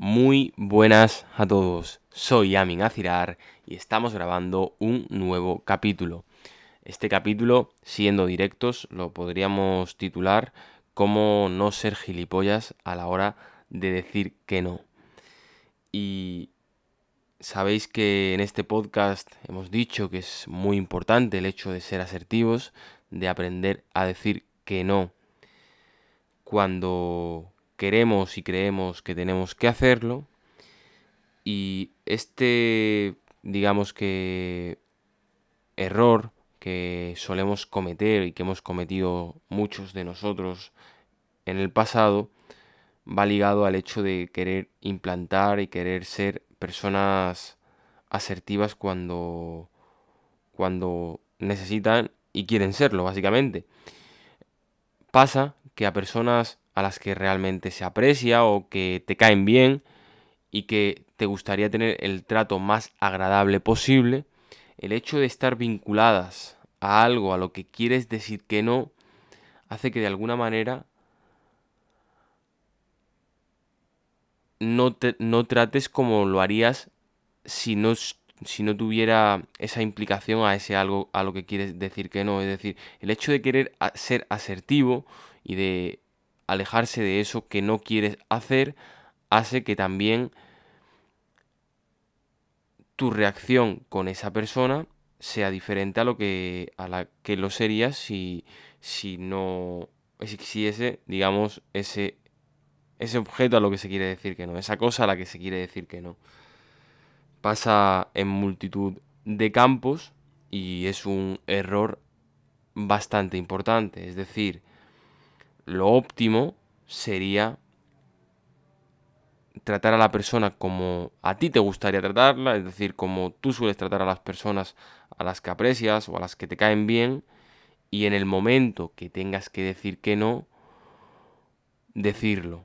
Muy buenas a todos, soy Amin Azirar y estamos grabando un nuevo capítulo. Este capítulo, siendo directos, lo podríamos titular Cómo no ser gilipollas a la hora de decir que no. Y sabéis que en este podcast hemos dicho que es muy importante el hecho de ser asertivos, de aprender a decir que no cuando queremos y creemos que tenemos que hacerlo. Y este, digamos que, error que solemos cometer y que hemos cometido muchos de nosotros en el pasado, va ligado al hecho de querer implantar y querer ser personas asertivas cuando, cuando necesitan y quieren serlo, básicamente. Pasa que a personas a las que realmente se aprecia o que te caen bien y que te gustaría tener el trato más agradable posible, el hecho de estar vinculadas a algo a lo que quieres decir que no, hace que de alguna manera no, te, no trates como lo harías si no, si no tuviera esa implicación a ese algo a lo que quieres decir que no. Es decir, el hecho de querer ser asertivo y de alejarse de eso que no quieres hacer hace que también tu reacción con esa persona sea diferente a lo que a la que lo sería si si no existiese digamos ese ese objeto a lo que se quiere decir que no esa cosa a la que se quiere decir que no. Pasa en multitud de campos y es un error bastante importante. Es decir lo óptimo sería tratar a la persona como a ti te gustaría tratarla, es decir, como tú sueles tratar a las personas a las que aprecias o a las que te caen bien, y en el momento que tengas que decir que no, decirlo.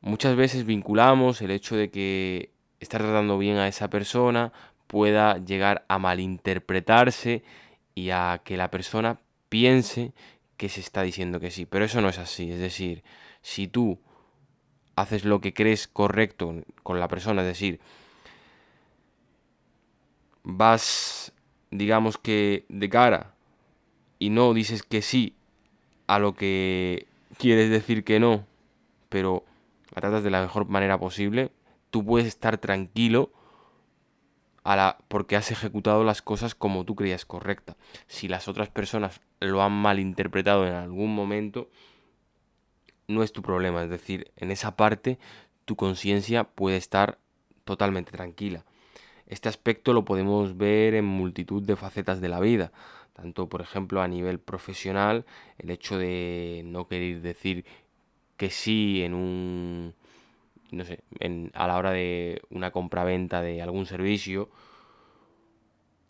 Muchas veces vinculamos el hecho de que estar tratando bien a esa persona pueda llegar a malinterpretarse y a que la persona piense que se está diciendo que sí, pero eso no es así. Es decir, si tú haces lo que crees correcto con la persona, es decir, vas, digamos que de cara y no dices que sí a lo que quieres decir que no, pero la tratas de la mejor manera posible, tú puedes estar tranquilo porque has ejecutado las cosas como tú creías correcta. Si las otras personas lo han malinterpretado en algún momento, no es tu problema. Es decir, en esa parte tu conciencia puede estar totalmente tranquila. Este aspecto lo podemos ver en multitud de facetas de la vida, tanto por ejemplo a nivel profesional, el hecho de no querer decir que sí en un no sé, en, a la hora de una compra-venta de algún servicio,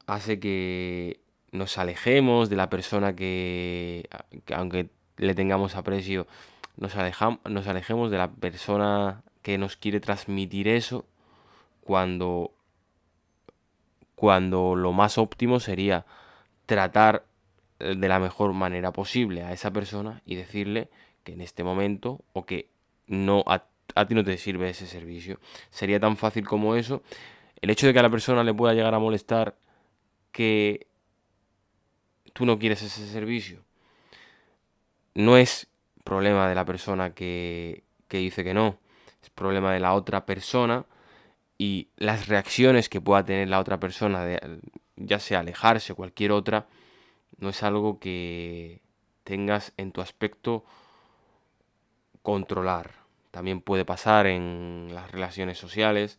hace que nos alejemos de la persona que, aunque le tengamos aprecio, nos, nos alejemos de la persona que nos quiere transmitir eso cuando, cuando lo más óptimo sería tratar de la mejor manera posible a esa persona y decirle que en este momento o que no a ti no te sirve ese servicio. Sería tan fácil como eso. El hecho de que a la persona le pueda llegar a molestar que tú no quieres ese servicio, no es problema de la persona que, que dice que no, es problema de la otra persona y las reacciones que pueda tener la otra persona, de, ya sea alejarse o cualquier otra, no es algo que tengas en tu aspecto controlar. También puede pasar en las relaciones sociales,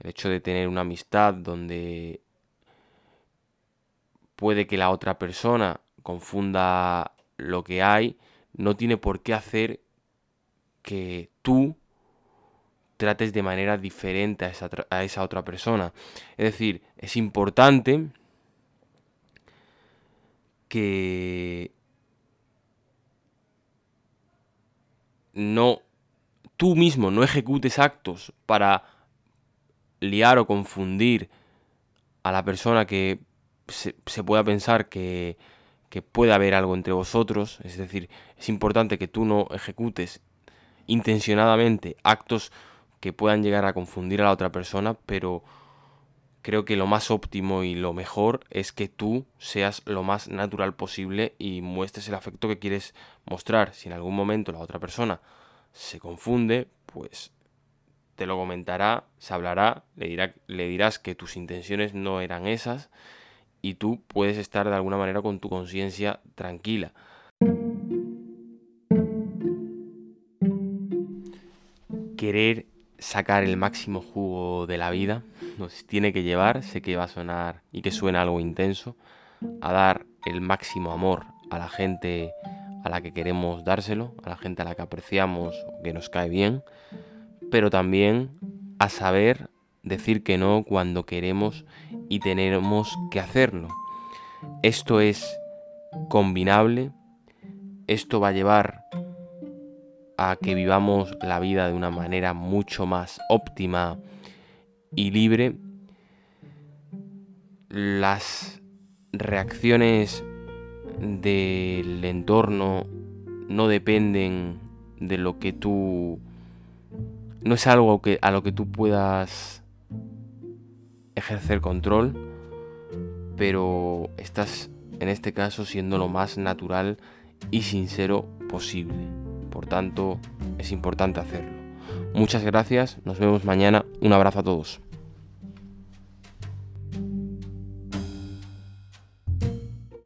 el hecho de tener una amistad donde puede que la otra persona confunda lo que hay, no tiene por qué hacer que tú trates de manera diferente a esa, a esa otra persona. Es decir, es importante que no tú mismo no ejecutes actos para liar o confundir a la persona que se, pueda pensar que, que puede haber algo entre vosotros, es decir, es importante que tú no ejecutes intencionadamente actos que puedan llegar a confundir a la otra persona, pero creo que lo más óptimo y lo mejor es que tú seas lo más natural posible y muestres el afecto que quieres mostrar. Si en algún momento la otra persona se confunde, pues te lo comentará, se hablará, le, dirá, le dirás que tus intenciones no eran esas y tú puedes estar de alguna manera con tu conciencia tranquila. Querer sacar el máximo jugo de la vida nos tiene que llevar, sé que va a sonar y que suena algo intenso, a dar el máximo amor a la gente a la que queremos dárselo, a la gente a la que apreciamos que nos cae bien, pero también a saber decir que no cuando queremos y tenemos que hacerlo. Esto es combinable, esto va a llevar a que vivamos la vida de una manera mucho más óptima y libre. Las reacciones del entorno no dependen de lo que tú no es algo a lo que tú puedas ejercer control, pero estás en este caso siendo lo más natural y sincero posible. Por tanto, es importante hacerlo. Muchas gracias, nos vemos mañana, un abrazo a todos.